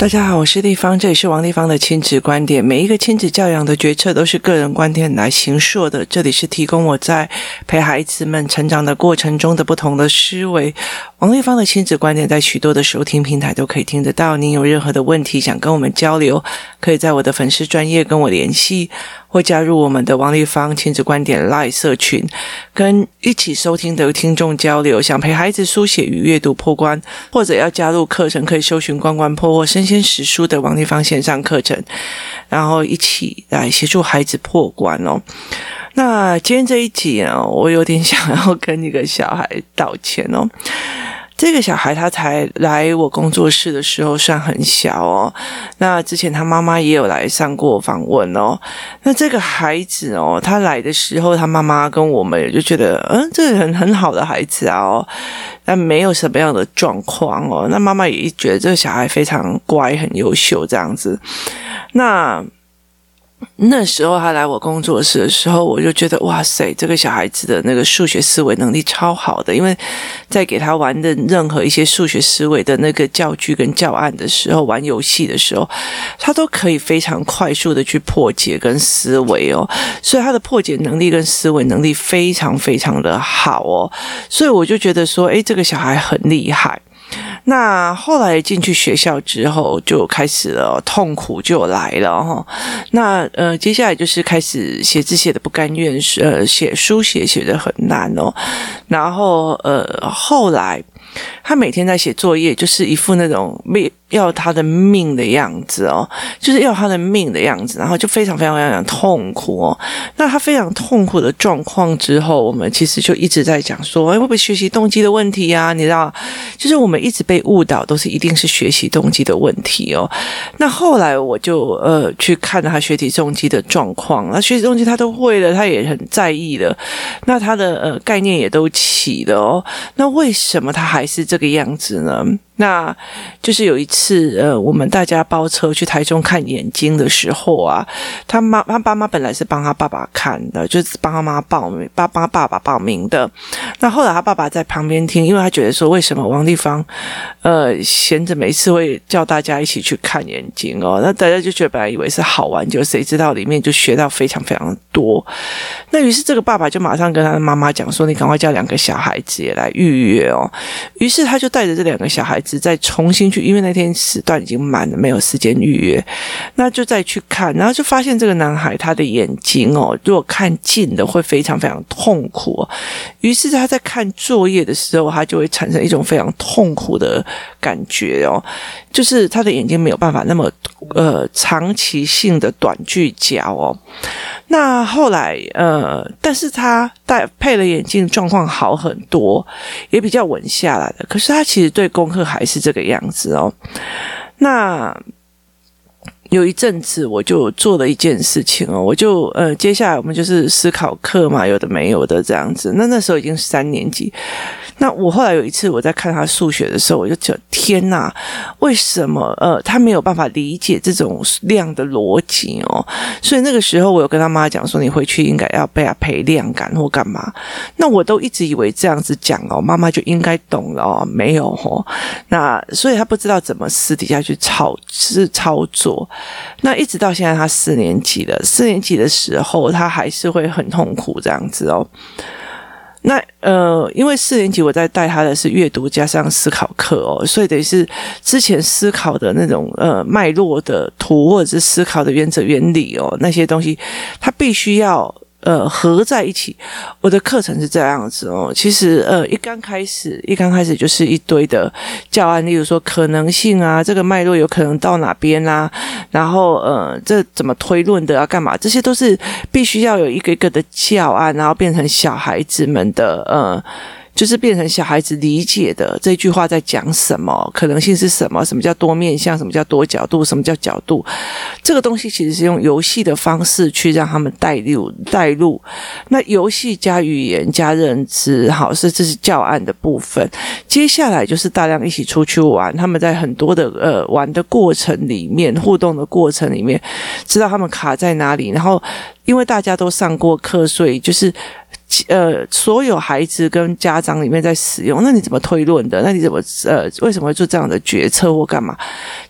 大家好，我是丽芳，这里是王丽芳的亲子观点。每一个亲子教养的决策都是个人观点来行说的。这里是提供我在陪孩子们成长的过程中的不同的思维。王丽芳的亲子观点在许多的收听平台都可以听得到。您有任何的问题想跟我们交流，可以在我的粉丝专业跟我联系，或加入我们的王立芳亲子观点 Live 社群，跟一起收听的听众交流。想陪孩子书写与阅读破关，或者要加入课程，可以搜寻“关关破”或“身先识书”的王立芳线上课程，然后一起来协助孩子破关哦。那今天这一集啊，我有点想要跟一个小孩道歉哦。这个小孩他才来我工作室的时候算很小哦，那之前他妈妈也有来上过访问哦。那这个孩子哦，他来的时候，他妈妈跟我们也就觉得，嗯，这个很很好的孩子啊哦，但没有什么样的状况哦。那妈妈也觉得这个小孩非常乖，很优秀这样子。那。那时候他来我工作室的时候，我就觉得哇塞，这个小孩子的那个数学思维能力超好的，因为在给他玩的任何一些数学思维的那个教具跟教案的时候，玩游戏的时候，他都可以非常快速的去破解跟思维哦，所以他的破解能力跟思维能力非常非常的好哦，所以我就觉得说，诶，这个小孩很厉害。那后来进去学校之后，就开始了痛苦就来了哈。那呃，接下来就是开始写字写的不甘愿，呃，写书写写的很难哦。然后呃，后来他每天在写作业，就是一副那种没。要他的命的样子哦，就是要他的命的样子，然后就非常非常非常痛苦哦。那他非常痛苦的状况之后，我们其实就一直在讲说，哎，会不会学习动机的问题啊？你知道，就是我们一直被误导，都是一定是学习动机的问题哦。那后来我就呃去看他学习动机的状况，那学习动机他都会了，他也很在意的，那他的呃概念也都起了哦。那为什么他还是这个样子呢？那就是有一次，呃，我们大家包车去台中看眼睛的时候啊，他妈他爸妈本来是帮他爸爸看的，就是帮他妈报名，帮帮他爸爸报名的。那后来他爸爸在旁边听，因为他觉得说，为什么王丽芳，呃，闲着没事会叫大家一起去看眼睛哦？那大家就觉得本来以为是好玩，就谁知道里面就学到非常非常多。那于是这个爸爸就马上跟他的妈妈讲说：“你赶快叫两个小孩子也来预约哦。”于是他就带着这两个小孩子。再重新去，因为那天时段已经满了，没有时间预约，那就再去看，然后就发现这个男孩他的眼睛哦，如果看近的会非常非常痛苦，于是他在看作业的时候，他就会产生一种非常痛苦的感觉哦，就是他的眼睛没有办法那么呃长期性的短聚焦哦。那后来呃，但是他戴配了眼镜，状况好很多，也比较稳下来了。可是他其实对功课还还是这个样子哦。那有一阵子，我就做了一件事情哦，我就呃，接下来我们就是思考课嘛，有的没有的这样子。那那时候已经是三年级。那我后来有一次我在看他数学的时候，我就觉得天哪，为什么呃他没有办法理解这种量的逻辑哦？所以那个时候我有跟他妈讲说，你回去应该要被他培量感或干嘛。那我都一直以为这样子讲哦，妈妈就应该懂了哦，没有哦。那所以他不知道怎么私底下去操是操作。那一直到现在他四年级了，四年级的时候他还是会很痛苦这样子哦。那呃，因为四年级我在带他的是阅读加上思考课哦，所以等于是之前思考的那种呃脉络的图或者是思考的原则原理哦，那些东西他必须要。呃，合在一起，我的课程是这样子哦。其实，呃，一刚开始，一刚开始就是一堆的教案，例如说可能性啊，这个脉络有可能到哪边啊，然后呃，这怎么推论的啊，干嘛？这些都是必须要有一个一个的教案，然后变成小孩子们的呃。就是变成小孩子理解的这句话在讲什么，可能性是什么？什么叫多面向？什么叫多角度？什么叫角度？这个东西其实是用游戏的方式去让他们带入带入。那游戏加语言加认知，好，是这是教案的部分。接下来就是大量一起出去玩，他们在很多的呃玩的过程里面，互动的过程里面，知道他们卡在哪里。然后因为大家都上过课，所以就是。呃，所有孩子跟家长里面在使用，那你怎么推论的？那你怎么呃，为什么会做这样的决策或干嘛？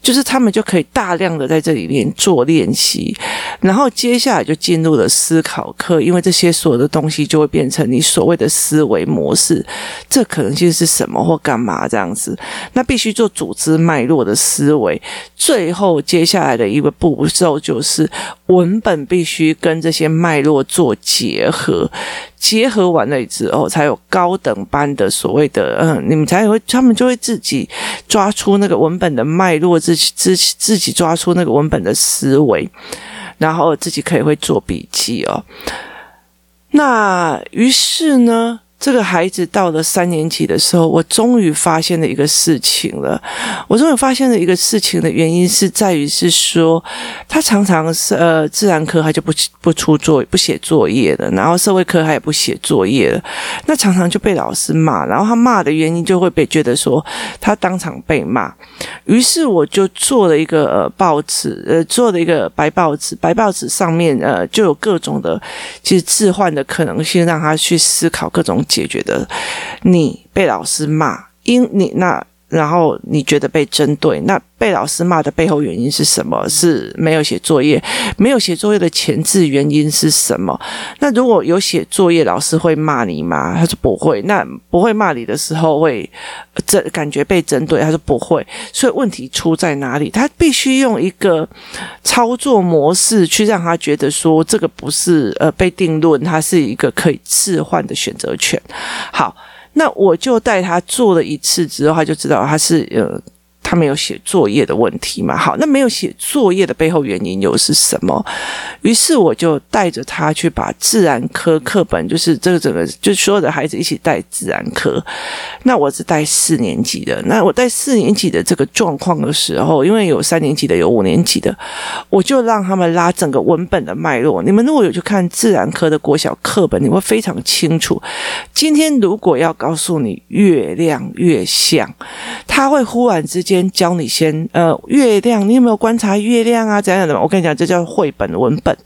就是他们就可以大量的在这里面做练习，然后接下来就进入了思考课，因为这些所有的东西就会变成你所谓的思维模式，这可能性是什么或干嘛这样子？那必须做组织脉络的思维，最后接下来的一个步骤就是文本必须跟这些脉络做结合。结合完了之后，才有高等班的所谓的嗯，你们才会，他们就会自己抓出那个文本的脉络，自己自自己抓出那个文本的思维，然后自己可以会做笔记哦。那于是呢？这个孩子到了三年级的时候，我终于发现了一个事情了。我终于发现了一个事情的原因是在于是说，他常常是呃自然科他就不不出作不写作业了，然后社会科他也不写作业了，那常常就被老师骂，然后他骂的原因就会被觉得说他当场被骂。于是我就做了一个报纸，呃做了一个白报纸，白报纸上面呃就有各种的其实置换的可能性，让他去思考各种。解决的，你被老师骂，因你那，然后你觉得被针对，那被老师骂的背后原因是什么？是没有写作业，没有写作业的前置原因是什么？那如果有写作业，老师会骂你吗？他说不会。那不会骂你的时候会针感觉被针对，他说不会。所以问题出在哪里？他必须用一个操作模式去让他觉得说这个不是呃被定论，它是一个可以置换的选择权。好。那我就带他做了一次之后，他就知道他是呃。他没有写作业的问题嘛？好，那没有写作业的背后原因又是什么？于是我就带着他去把自然科课本，就是这个整个，就所有的孩子一起带自然科。那我是带四年级的。那我带四年级的这个状况的时候，因为有三年级的，有五年级的，我就让他们拉整个文本的脉络。你们如果有去看自然科的国小课本，你会非常清楚。今天如果要告诉你月亮月相，他会忽然之间。教你先呃，月亮，你有没有观察月亮啊？怎样的？我跟你讲，这叫绘本文本，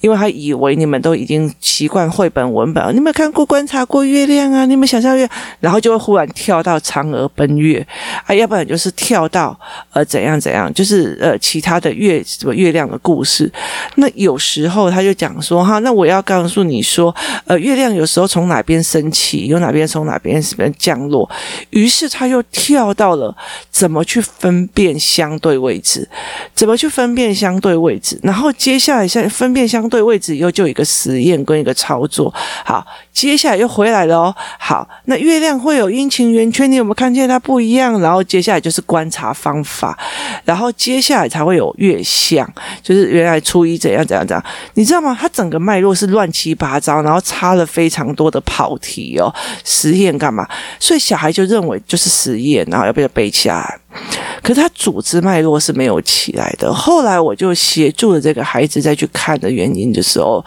因为他以为你们都已经习惯绘本文本。你有没有看过观察过月亮啊？你有没有想象月？然后就会忽然跳到嫦娥奔月啊，要不然就是跳到呃怎样怎样，就是呃其他的月什么月亮的故事。那有时候他就讲说哈，那我要告诉你说，呃，月亮有时候从哪边升起，有哪边从哪边什么降落。于是他又跳到了怎么。去分辨相对位置，怎么去分辨相对位置？然后接下来再分辨相对位置以后，就有一个实验跟一个操作。好，接下来又回来了哦。好，那月亮会有阴晴圆缺，你有没有看见它不一样？然后接下来就是观察方法，然后接下来才会有月相，就是原来初一怎样怎样怎样，你知道吗？它整个脉络是乱七八糟，然后插了非常多的跑题哦。实验干嘛？所以小孩就认为就是实验，然后要不要背起来？可是他组织脉络是没有起来的。后来我就协助了这个孩子再去看的原因的时候，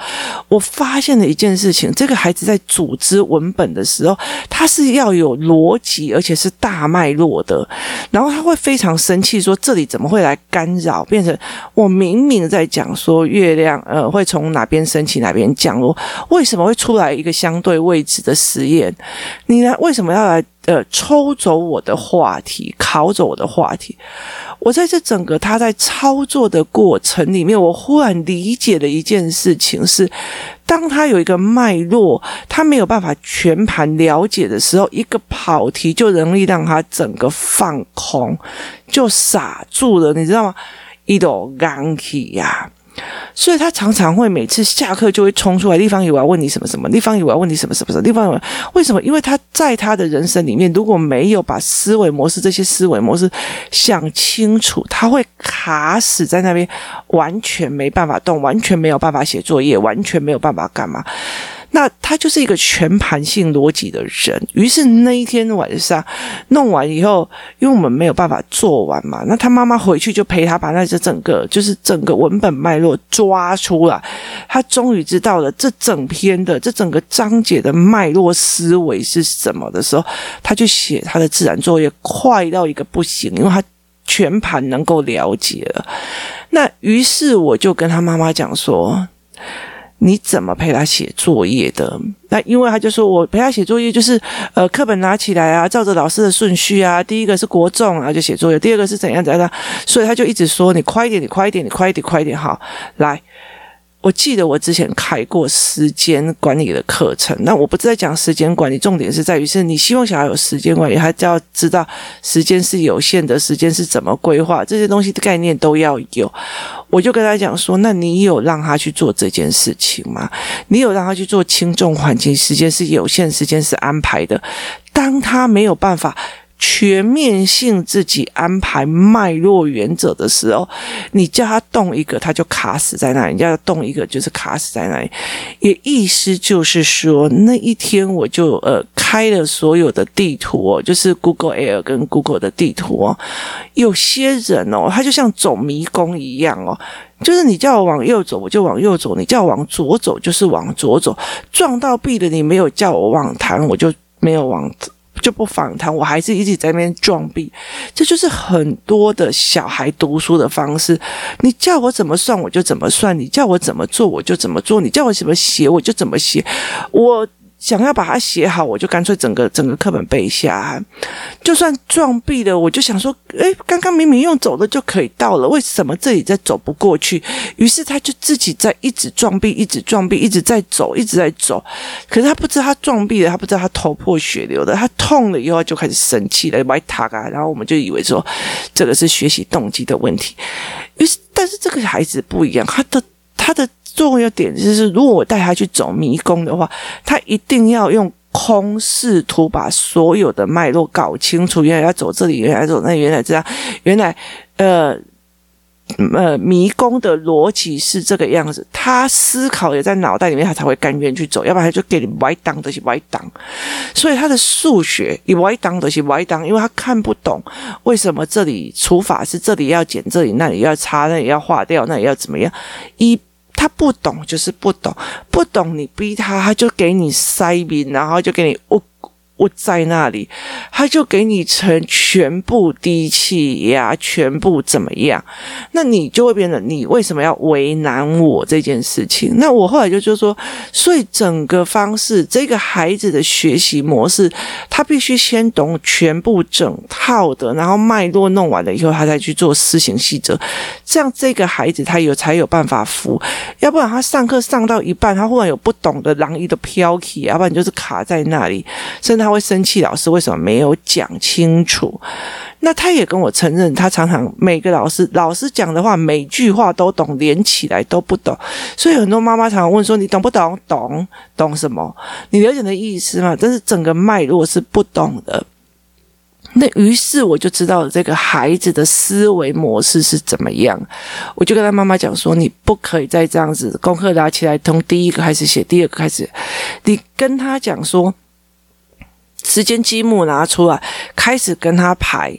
我发现了一件事情：这个孩子在组织文本的时候，他是要有逻辑，而且是大脉络的。然后他会非常生气，说：“这里怎么会来干扰？变成我明明在讲说月亮呃会从哪边升起，哪边降落，为什么会出来一个相对位置的实验？你呢？为什么要来？”呃，抽走我的话题，考走我的话题。我在这整个他在操作的过程里面，我忽然理解了一件事情是：当他有一个脉络，他没有办法全盘了解的时候，一个跑题就容易让他整个放空，就傻住了，你知道吗？一朵钢气呀。所以他常常会每次下课就会冲出来，立方体我要问你什么什么，立方体我要问你什么什么什么，立方体为什么？因为他在他的人生里面，如果没有把思维模式这些思维模式想清楚，他会卡死在那边，完全没办法动，完全没有办法写作业，完全没有办法干嘛。那他就是一个全盘性逻辑的人。于是那一天晚上弄完以后，因为我们没有办法做完嘛，那他妈妈回去就陪他把那这整个就是整个文本脉络抓出来。他终于知道了这整篇的这整个章节的脉络思维是什么的时候，他就写他的自然作业快到一个不行，因为他全盘能够了解了。那于是我就跟他妈妈讲说。你怎么陪他写作业的？那因为他就说我陪他写作业就是呃课本拿起来啊，照着老师的顺序啊，第一个是国重，然后就写作业，第二个是怎样怎样，所以他就一直说你快一点，你快一点，你快一点，快一点，好来。我记得我之前开过时间管理的课程，那我不是在讲时间管理，重点是在于是你希望小孩有时间管理，他就要知道时间是有限的，时间是怎么规划，这些东西的概念都要有。我就跟他讲说，那你有让他去做这件事情吗？你有让他去做轻重缓急，时间是有限，时间是安排的，当他没有办法。全面性自己安排脉络原则的时候，你叫他动一个，他就卡死在那里；你叫他动一个，就是卡死在那里。也意思就是说，那一天我就呃开了所有的地图哦，就是 Google Air 跟 Google 的地图哦。有些人哦，他就像走迷宫一样哦，就是你叫我往右走，我就往右走；你叫我往左走，就是往左走。撞到壁的，你没有叫我往弹，我就没有往。就不访谈，我还是一直在那边装逼，这就是很多的小孩读书的方式。你叫我怎么算，我就怎么算；你叫我怎么做，我就怎么做；你叫我怎么写，我就怎么写。我。想要把它写好，我就干脆整个整个课本背下。就算撞壁了，我就想说，诶，刚刚明明用走的就可以到了，为什么这里再走不过去？于是他就自己在一直撞壁，一直撞壁，一直在走，一直在走。可是他不知道他撞壁了，他不知道他头破血流的，他痛了以后就开始生气了，歪塔啊！然后我们就以为说这个是学习动机的问题。于是，但是这个孩子不一样，他的他的。重要点就是，如果我带他去走迷宫的话，他一定要用空试图把所有的脉络搞清楚。原来要走这里，原来走那，原来这样，原来呃呃迷宫的逻辑是这个样子。他思考也在脑袋里面，他才会甘愿去走。要不然他就给你歪当的是歪当。所以他的数学你歪当的是歪当，因为他看不懂为什么这里除法是这里要减，这里那里要擦，那里要划掉，那里要怎么样一。他不懂就是不懂，不懂你逼他，他就给你塞饼，然后就给你。我在那里，他就给你成全部低气压，全部怎么样？那你就会变得，你为什么要为难我这件事情？那我后来就就说，所以整个方式，这个孩子的学习模式，他必须先懂全部整套的，然后脉络弄完了以后，他再去做施行细则，这样这个孩子他有才有办法服，要不然他上课上到一半，他忽然有不懂的狼一的飘起，要不然就是卡在那里，甚至。他会生气，老师为什么没有讲清楚？那他也跟我承认，他常常每个老师老师讲的话，每句话都懂，连起来都不懂。所以很多妈妈常常问说：“你懂不懂？懂懂什么？你了解的意思吗？”但是整个脉络是不懂的。那于是我就知道这个孩子的思维模式是怎么样。我就跟他妈妈讲说：“你不可以再这样子，功课拿起来，从第一个开始写，第二个开始，你跟他讲说。”时间积木拿出来，开始跟他排。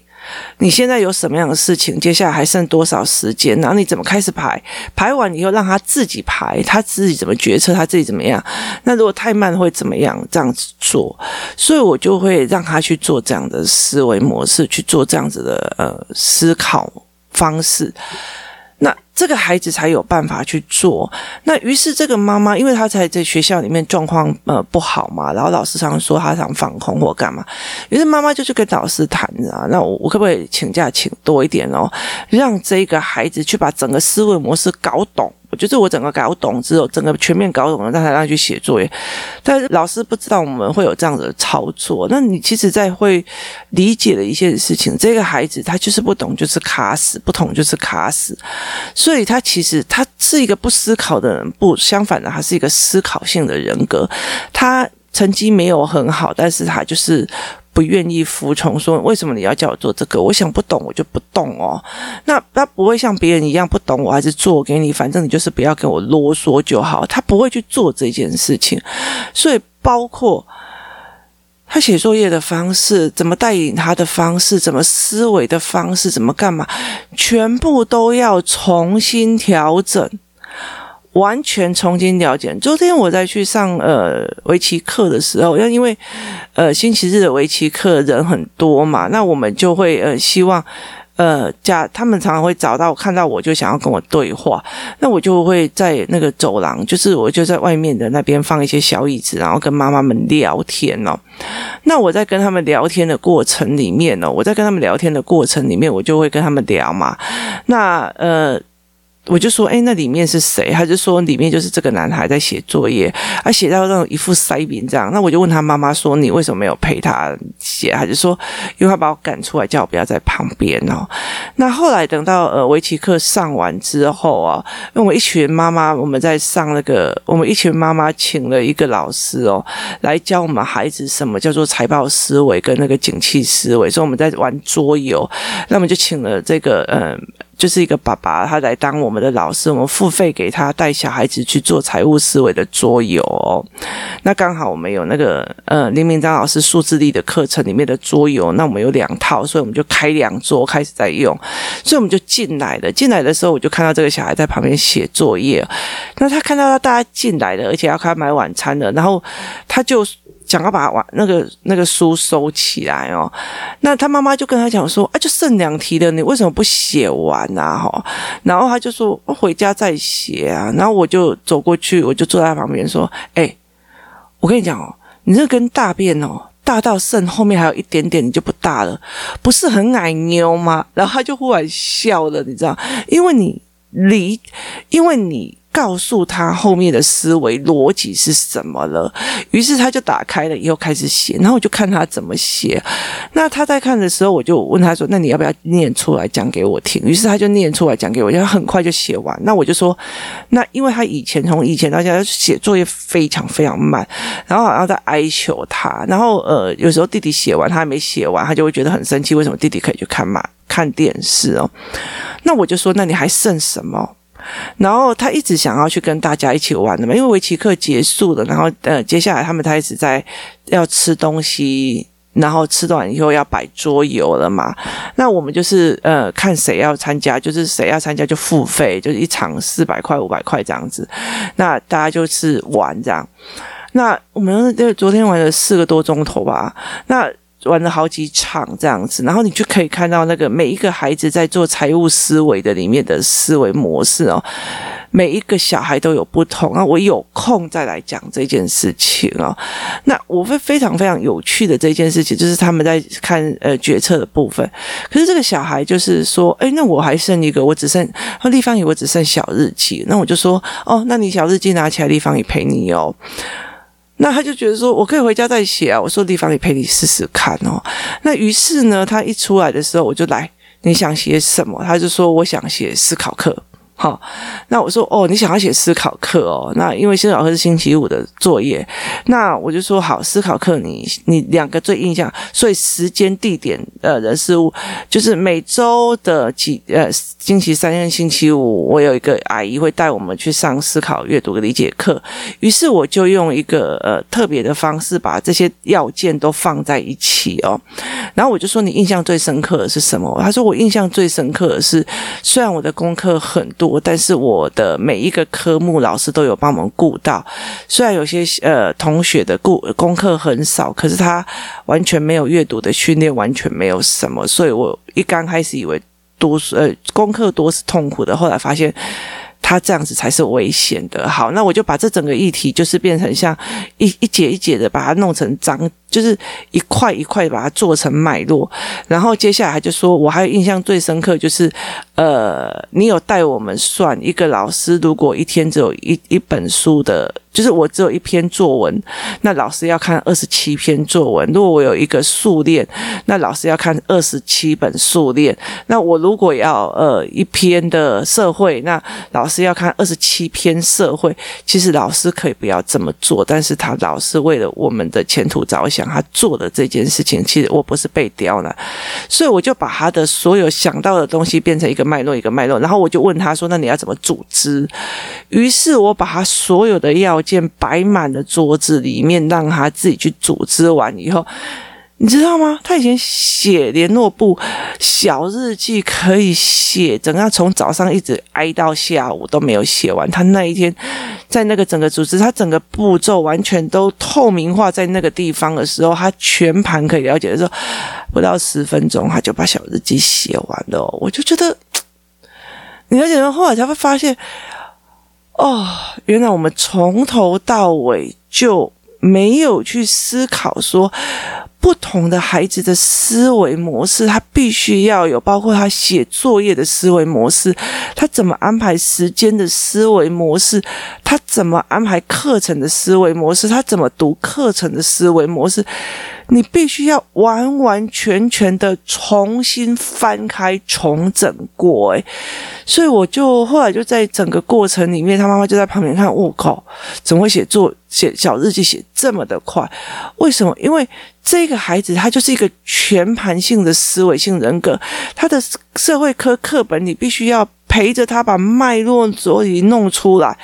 你现在有什么样的事情？接下来还剩多少时间？然后你怎么开始排？排完以后让他自己排，他自己怎么决策？他自己怎么样？那如果太慢会怎么样？这样子做，所以我就会让他去做这样的思维模式，去做这样子的呃思考方式。那这个孩子才有办法去做。那于是这个妈妈，因为她才在学校里面状况呃不好嘛，然后老师常说她想放空或干嘛，于是妈妈就去跟老师谈啊，那我我可不可以请假请多一点哦，让这个孩子去把整个思维模式搞懂。就是我整个搞懂之后，整个全面搞懂了，让他让他去写作业。但是老师不知道我们会有这样的操作。那你其实，在会理解的一些事情，这个孩子他就是不懂，就是卡死；不懂就是卡死。所以他其实他是一个不思考的人，不相反的，他是一个思考性的人格。他成绩没有很好，但是他就是。不愿意服从，说为什么你要叫我做这个？我想不懂，我就不动哦。那他不会像别人一样不懂，我还是做给你，反正你就是不要跟我啰嗦就好。他不会去做这件事情，所以包括他写作业的方式，怎么带领他的方式，怎么思维的方式，怎么干嘛，全部都要重新调整。完全重新了解。昨天我在去上呃围棋课的时候，因为呃星期日的围棋课人很多嘛，那我们就会呃希望呃，家他们常常会找到看到我就想要跟我对话，那我就会在那个走廊，就是我就在外面的那边放一些小椅子，然后跟妈妈们聊天哦。那我在跟他们聊天的过程里面呢，我在跟他们聊天的过程里面，我就会跟他们聊嘛。那呃。我就说，哎，那里面是谁？他就说，里面就是这个男孩在写作业，他写到那种一副塞饼这样。那我就问他妈妈说，你为什么没有陪他写？他就说，因为他把我赶出来，叫我不要在旁边哦。那后来等到呃围棋课上完之后啊，因为我们一群妈妈，我们在上那个，我们一群妈妈请了一个老师哦，来教我们孩子什么叫做财报思维跟那个景气思维，所以我们在玩桌游。那我们就请了这个嗯。就是一个爸爸，他来当我们的老师，我们付费给他带小孩子去做财务思维的桌游。那刚好我们有那个呃林明章老师数字力的课程里面的桌游，那我们有两套，所以我们就开两桌开始在用，所以我们就进来了。进来的时候，我就看到这个小孩在旁边写作业。那他看到大家进来了，而且要开买晚餐了，然后他就。想要把玩那个那个书收起来哦，那他妈妈就跟他讲说：“啊，就剩两题了，你为什么不写完啊？”哈，然后他就说：“回家再写啊。”然后我就走过去，我就坐在他旁边说：“哎，我跟你讲哦，你这跟大便哦，大到肾后面还有一点点，你就不大了，不是很矮妞吗？”然后他就忽然笑了，你知道，因为你离，因为你。告诉他后面的思维逻辑是什么了，于是他就打开了以后开始写，然后我就看他怎么写。那他在看的时候，我就问他说：“那你要不要念出来讲给我听？”于是他就念出来讲给我，然后很快就写完。那我就说：“那因为他以前从以前到现在写作业非常非常慢，然后好像在哀求他。然后呃，有时候弟弟写完他还没写完，他就会觉得很生气，为什么弟弟可以去看嘛看电视哦？那我就说：那你还剩什么？”然后他一直想要去跟大家一起玩的嘛，因为围棋课结束了，然后呃，接下来他们开始在要吃东西，然后吃完以后要摆桌游了嘛。那我们就是呃，看谁要参加，就是谁要参加就付费，就是一场四百块、五百块这样子。那大家就是玩这样。那我们就昨天玩了四个多钟头吧。那。玩了好几场这样子，然后你就可以看到那个每一个孩子在做财务思维的里面的思维模式哦，每一个小孩都有不同。那我有空再来讲这件事情哦。那我会非常非常有趣的这件事情，就是他们在看呃决策的部分。可是这个小孩就是说，哎，那我还剩一个，我只剩立方体，我只剩小日记。那我就说，哦，那你小日记拿起来，立方体陪你哦。那他就觉得说，我可以回家再写啊。我说地方也陪你试试看哦。那于是呢，他一出来的时候，我就来，你想写什么？他就说，我想写思考课。好，那我说哦，你想要写思考课哦？那因为思考课是星期五的作业，那我就说好，思考课你你两个最印象，所以时间、地点、呃人事物，就是每周的几呃星期三跟星期五，我有一个阿姨会带我们去上思考阅读的理解课，于是我就用一个呃特别的方式把这些要件都放在一起哦，然后我就说你印象最深刻的是什么？他说我印象最深刻的是，虽然我的功课很多。但是我的每一个科目老师都有帮我们顾到，虽然有些呃同学的顾功课很少，可是他完全没有阅读的训练，完全没有什么，所以我一刚开始以为读书呃功课多是痛苦的，后来发现。他这样子才是危险的。好，那我就把这整个议题，就是变成像一一节一节的，把它弄成章，就是一块一块把它做成脉络。然后接下来就说，我还有印象最深刻，就是呃，你有带我们算一个老师，如果一天只有一一本书的。就是我只有一篇作文，那老师要看二十七篇作文。如果我有一个数练，那老师要看二十七本数练。那我如果要呃一篇的社会，那老师要看二十七篇社会。其实老师可以不要这么做，但是他老师为了我们的前途着想，他做的这件事情，其实我不是被刁了，所以我就把他的所有想到的东西变成一个脉络，一个脉络。然后我就问他说：“那你要怎么组织？”于是我把他所有的要件摆满了桌子里面，让他自己去组织完以后，你知道吗？他以前写联络簿小日记，可以写整个从早上一直挨到下午都没有写完。他那一天在那个整个组织，他整个步骤完全都透明化在那个地方的时候，他全盘可以了解的时候，不到十分钟他就把小日记写完了。我就觉得，你了解到后来才会发现，哦，原来我们从头到尾就没有去思考说。不同的孩子的思维模式，他必须要有，包括他写作业的思维模式，他怎么安排时间的思维模式，他怎么安排课程的思维模式，他怎么读课程的思维模式。你必须要完完全全的重新翻开重整过，诶，所以我就后来就在整个过程里面，他妈妈就在旁边看，我靠，怎么会写作写小日记写这么的快？为什么？因为这个孩子他就是一个全盘性的思维性人格，他的社会科课本你必须要陪着他把脉络所以弄出来，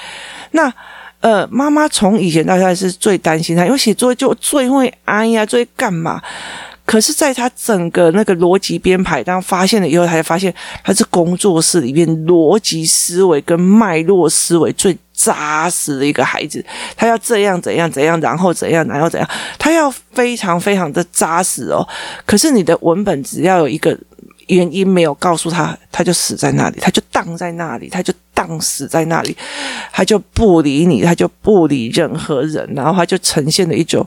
那。呃，妈妈从以前到现在是最担心他，因为写作业就最会哎呀，最会干嘛？可是，在他整个那个逻辑编排，当发现了以后，他才发现他是工作室里面逻辑思维跟脉络思维最扎实的一个孩子。他要这样怎样怎样，然后怎样，然后怎样，他要非常非常的扎实哦。可是你的文本只要有一个。原因没有告诉他，他就死在那里，他就荡在那里，他就荡死在那里，他就不理你，他就不理任何人，然后他就呈现了一种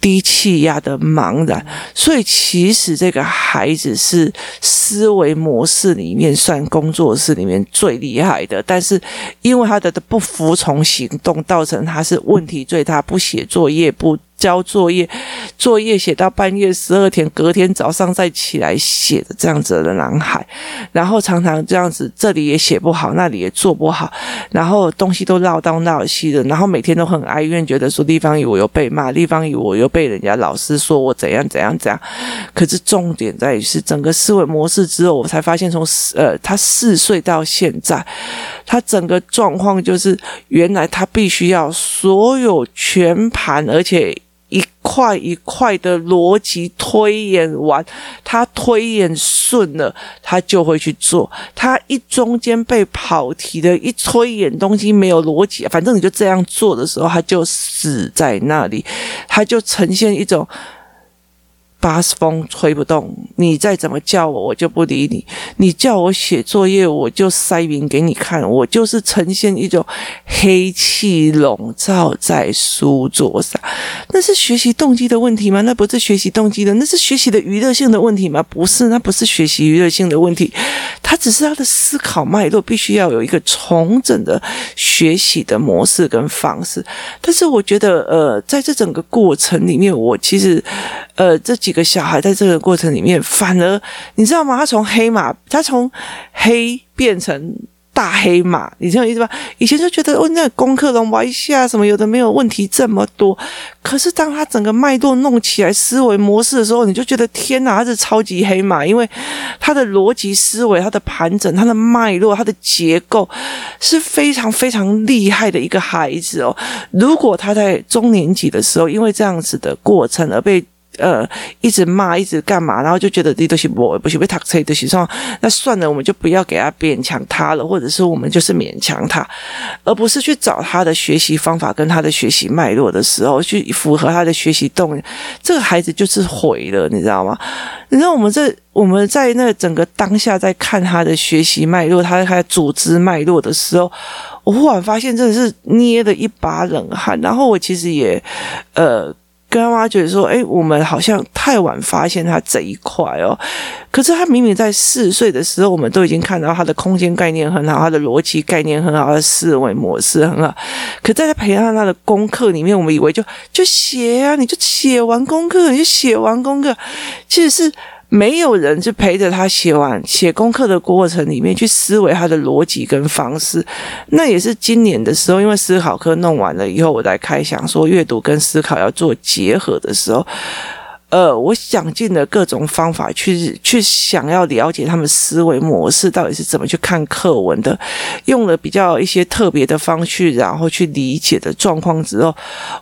低气压的茫然。所以，其实这个孩子是思维模式里面算工作室里面最厉害的，但是因为他的不服从行动，造成他是问题最大，不写作业不。交作业，作业写到半夜十二点，隔天早上再起来写的这样子的男孩，然后常常这样子，这里也写不好，那里也做不好，然后东西都绕东绕西的，然后每天都很哀怨，觉得说地方语我又被骂，地方语我又被人家老师说我怎样怎样怎样。可是重点在于是整个思维模式之后，我才发现从呃他四岁到现在，他整个状况就是原来他必须要所有全盘，而且。一块一块的逻辑推演完，他推演顺了，他就会去做。他一中间被跑题的，一推演东西没有逻辑，反正你就这样做的时候，他就死在那里，他就呈现一种。八风吹不动，你再怎么叫我，我就不理你。你叫我写作业，我就塞云给你看。我就是呈现一种黑气笼罩在书桌上。那是学习动机的问题吗？那不是学习动机的，那是学习的娱乐性的问题吗？不是，那不是学习娱乐性的问题。他只是他的思考脉络必须要有一个重整的学习的模式跟方式。但是我觉得，呃，在这整个过程里面，我其实，呃，这几。一个小孩在这个过程里面，反而你知道吗？他从黑马，他从黑变成大黑马，你知道意思吧？以前就觉得哦，那功课弄完一下什么有的没有问题这么多，可是当他整个脉络弄起来思维模式的时候，你就觉得天哪，他是超级黑马，因为他的逻辑思维、他的盘整、他的脉络、他的结构是非常非常厉害的一个孩子哦。如果他在中年级的时候，因为这样子的过程而被。呃，一直骂，一直干嘛，然后就觉得这东西我不行，被他吹东西上，那算了，我们就不要给他勉强他了，或者是我们就是勉强他，而不是去找他的学习方法跟他的学习脉络的时候，去符合他的学习动力，这个孩子就是毁了，你知道吗？你知道我们这我们在那整个当下在看他的学习脉络，他他组织脉络的时候，我忽然发现真的是捏了一把冷汗，然后我其实也呃。跟他妈觉得说，诶，我们好像太晚发现他这一块哦。可是他明明在四岁的时候，我们都已经看到他的空间概念很好，他的逻辑概念很好，他的思维模式很好。可在他培养他的功课里面，我们以为就就写啊，你就写完功课，你就写完功课，其实是。没有人去陪着他写完写功课的过程里面去思维他的逻辑跟方式，那也是今年的时候，因为思考课弄完了以后，我在开想说阅读跟思考要做结合的时候，呃，我想尽了各种方法去去想要了解他们思维模式到底是怎么去看课文的，用了比较一些特别的方式，然后去理解的状况之后，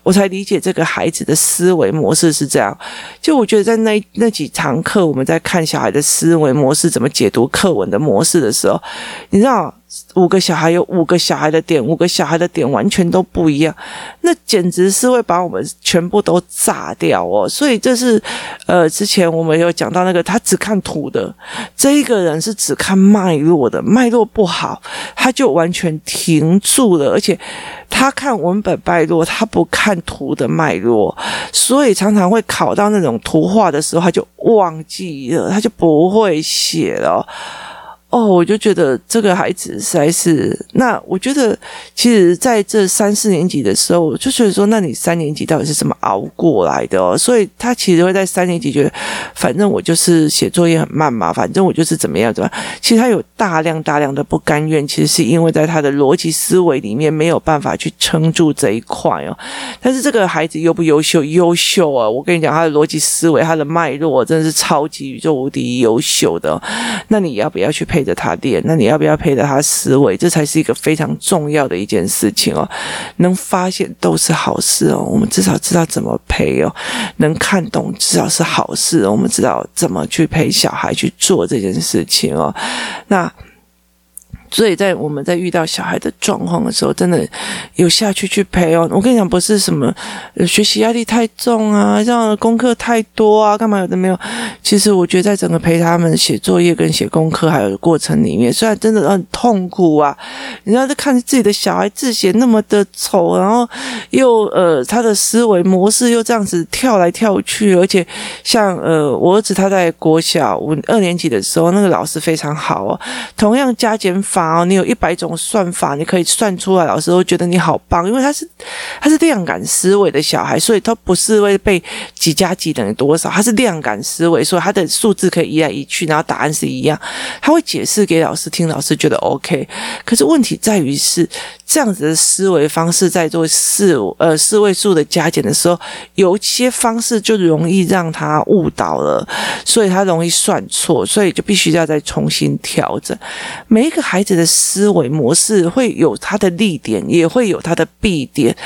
我才理解这个孩子的思维模式是这样。就我觉得在那那几堂课，我们在看小孩的思维模式怎么解读课文的模式的时候，你知道。五个小孩有五个小孩的点，五个小孩的点完全都不一样，那简直是会把我们全部都炸掉哦。所以这是，呃，之前我们有讲到那个他只看图的这一个人是只看脉络的，脉络不好，他就完全停住了，而且他看文本脉络，他不看图的脉络，所以常常会考到那种图画的时候，他就忘记了，他就不会写了。哦我就觉得这个孩子实在是，那我觉得其实在这三四年级的时候，我就觉得说，那你三年级到底是怎么熬过来的哦？所以他其实会在三年级觉得，反正我就是写作业很慢嘛，反正我就是怎么样怎么样。其实他有大量大量的不甘愿，其实是因为在他的逻辑思维里面没有办法去撑住这一块哦。但是这个孩子优不优秀？优秀啊！我跟你讲，他的逻辑思维，他的脉络真的是超级宇宙无敌优秀的。那你要不要去配？着他练，那你要不要陪着他思维？这才是一个非常重要的一件事情哦。能发现都是好事哦。我们至少知道怎么陪哦，能看懂至少是好事。我们知道怎么去陪小孩去做这件事情哦。那。所以在我们在遇到小孩的状况的时候，真的有下去去陪哦。我跟你讲，不是什么学习压力太重啊，这样功课太多啊，干嘛有的没有。其实我觉得在整个陪他们写作业跟写功课还有过程里面，虽然真的很痛苦啊，你知道，在看自己的小孩字写那么的丑，然后又呃他的思维模式又这样子跳来跳去，而且像呃我儿子他在国小五二年级的时候，那个老师非常好哦，同样加减法。哦，你有一百种算法，你可以算出来。老师都觉得你好棒，因为他是他是量感思维的小孩，所以他不是会背几加几等于多少，他是量感思维，所以他的数字可以移来移去，然后答案是一样。他会解释给老师听，老师觉得 OK。可是问题在于是这样子的思维方式，在做四呃四位数的加减的时候，有一些方式就容易让他误导了，所以他容易算错，所以就必须要再重新调整。每一个孩子。的思维模式会有他的利点，也会有他的弊点。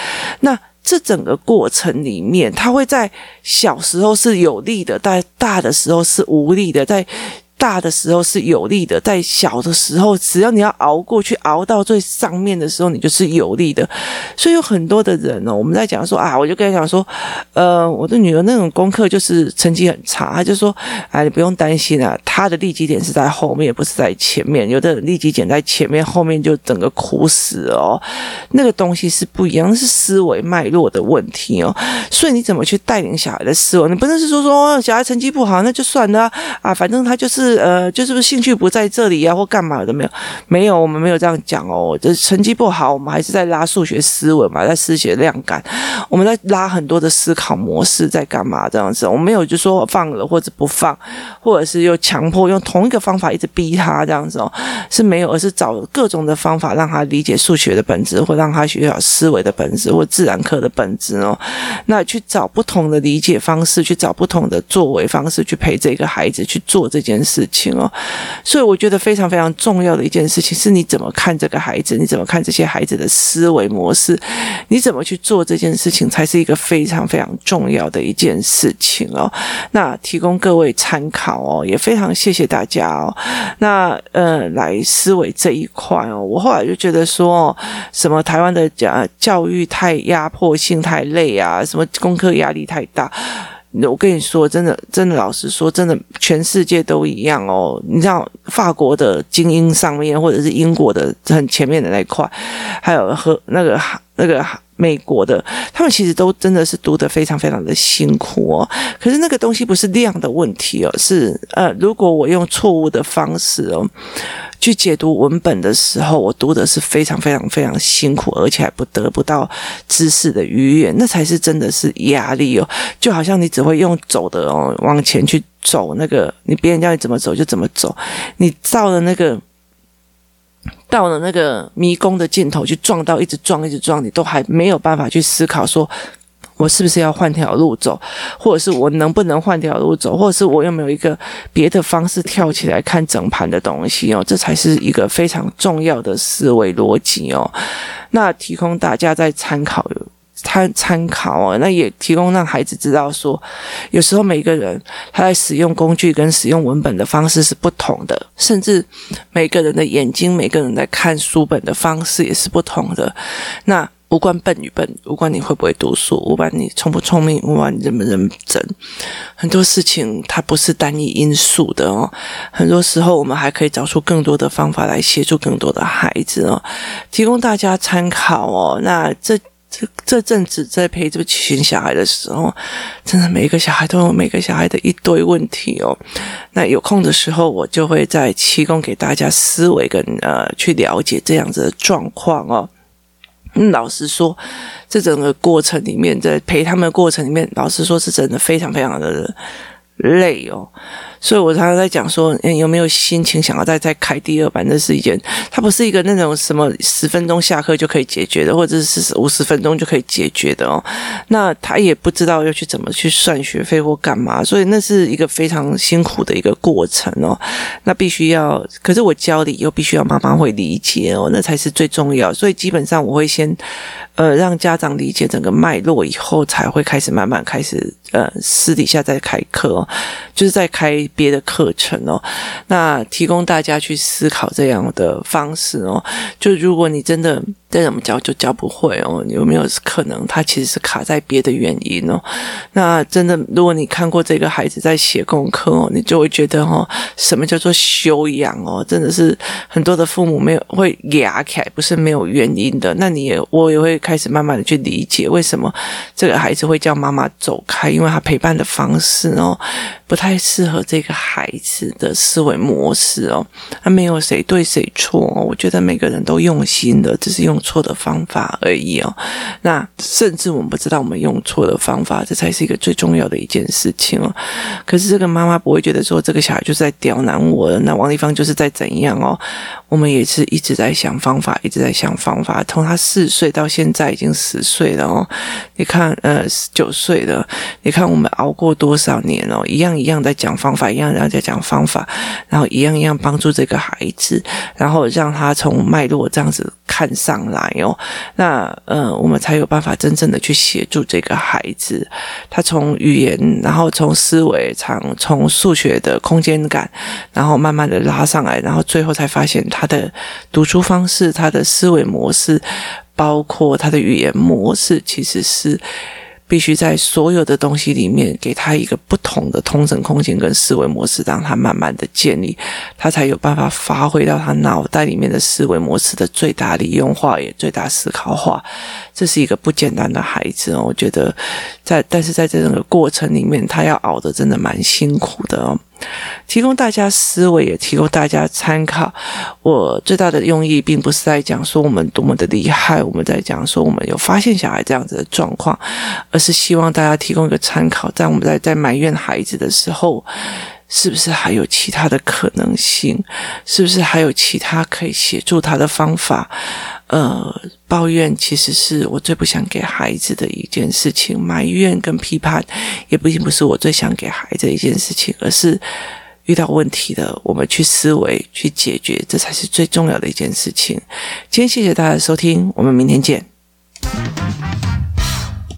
那这整个过程里面，他会在小时候是有利的，在大的时候是无力的，在。大的时候是有利的，在小的时候，只要你要熬过去，熬到最上面的时候，你就是有利的。所以有很多的人呢，我们在讲说啊，我就跟他讲说，呃，我的女儿那种功课就是成绩很差，他就说，哎，你不用担心啊，她的利基点是在后面，不是在前面。有的人利基点在前面，后面就整个苦死哦。那个东西是不一样，是思维脉络的问题哦。所以你怎么去带领小孩的思维？你不能是说说小孩成绩不好，那就算了啊，反正他就是。是呃，就是不是兴趣不在这里呀、啊，或干嘛的没有？没有，我们没有这样讲哦。这成绩不好，我们还是在拉数学思维嘛，在思学量感，我们在拉很多的思考模式，在干嘛这样子？我没有就说放了或者不放，或者是又强迫用同一个方法一直逼他这样子哦，是没有，而是找各种的方法让他理解数学的本质，或让他学好思维的本质，或自然课的本质哦。那去找不同的理解方式，去找不同的作为方式，去陪这个孩子去做这件事。事情哦，所以我觉得非常非常重要的一件事情是，你怎么看这个孩子？你怎么看这些孩子的思维模式？你怎么去做这件事情，才是一个非常非常重要的一件事情哦。那提供各位参考哦，也非常谢谢大家哦。那呃，来思维这一块哦，我后来就觉得说，什么台湾的教教育太压迫性太累啊，什么功课压力太大。我跟你说，真的，真的，老实说，真的，全世界都一样哦。你知道，法国的精英上面，或者是英国的很前面的那一块，还有和那个那个美国的，他们其实都真的是读得非常非常的辛苦哦。可是那个东西不是量的问题哦，是呃，如果我用错误的方式哦。去解读文本的时候，我读的是非常非常非常辛苦，而且还不得不到知识的愉悦，那才是真的是压力哦。就好像你只会用走的哦，往前去走，那个你别人叫你怎么走就怎么走，你到了那个到了那个迷宫的尽头，去撞到一直撞一直撞，你都还没有办法去思考说。我是不是要换条路走，或者是我能不能换条路走，或者是我有没有一个别的方式跳起来看整盘的东西哦，这才是一个非常重要的思维逻辑哦。那提供大家在参考参参考哦，那也提供让孩子知道说，有时候每个人他在使用工具跟使用文本的方式是不同的，甚至每个人的眼睛，每个人在看书本的方式也是不同的。那无关笨与笨，无关你会不会读书，无关你聪不聪明，无关你认不认真。很多事情它不是单一因素的哦。很多时候我们还可以找出更多的方法来协助更多的孩子哦，提供大家参考哦。那这这这阵子在陪这群小孩的时候，真的每一个小孩都有每个小孩的一堆问题哦。那有空的时候，我就会再提供给大家思维跟呃去了解这样子的状况哦。老实说，这整个过程里面，在陪他们的过程里面，老实说是真的非常非常的累哦。所以我常常在讲说，嗯，有没有心情想要再再开第二版？这是一件，它不是一个那种什么十分钟下课就可以解决的，或者是五十分钟就可以解决的哦。那他也不知道要去怎么去算学费或干嘛，所以那是一个非常辛苦的一个过程哦。那必须要，可是我教你又必须要妈妈会理解哦，那才是最重要。所以基本上我会先，呃，让家长理解整个脉络以后，才会开始慢慢开始，呃，私底下再开课哦，就是在开。别的课程哦，那提供大家去思考这样的方式哦。就如果你真的再怎么教就教不会哦，有没有可能他其实是卡在别的原因哦？那真的，如果你看过这个孩子在写功课哦，你就会觉得哦，什么叫做修养哦？真的是很多的父母没有会哑起来，不是没有原因的。那你也我也会开始慢慢的去理解为什么这个孩子会叫妈妈走开，因为他陪伴的方式哦不太适合这。这个孩子的思维模式哦，他没有谁对谁错哦，我觉得每个人都用心的，只是用错的方法而已哦。那甚至我们不知道我们用错的方法，这才是一个最重要的一件事情哦。可是这个妈妈不会觉得说这个小孩就是在刁难我，那王丽芳就是在怎样哦。我们也是一直在想方法，一直在想方法。从他四岁到现在已经十岁了哦，你看，呃，九岁了，你看我们熬过多少年哦，一样一样在讲方法，一样一样在讲方法，然后一样一样帮助这个孩子，然后让他从脉络这样子看上来哦。那，呃，我们才有办法真正的去协助这个孩子，他从语言，然后从思维，从从数学的空间感，然后慢慢的拉上来，然后最后才发现。他的读书方式，他的思维模式，包括他的语言模式，其实是必须在所有的东西里面给他一个不同的通整空间跟思维模式，让他慢慢的建立，他才有办法发挥到他脑袋里面的思维模式的最大利用化，也最大思考化。这是一个不简单的孩子哦，我觉得在，但是在这整个过程里面，他要熬的真的蛮辛苦的哦。提供大家思维，也提供大家参考。我最大的用意，并不是在讲说我们多么的厉害，我们在讲说我们有发现小孩这样子的状况，而是希望大家提供一个参考，在我们在在埋怨孩子的时候，是不是还有其他的可能性？是不是还有其他可以协助他的方法？呃，抱怨其实是我最不想给孩子的一件事情，埋怨跟批判也不一定不是我最想给孩子一件事情，而是遇到问题的，我们去思维去解决，这才是最重要的一件事情。今天谢谢大家收听，我们明天见。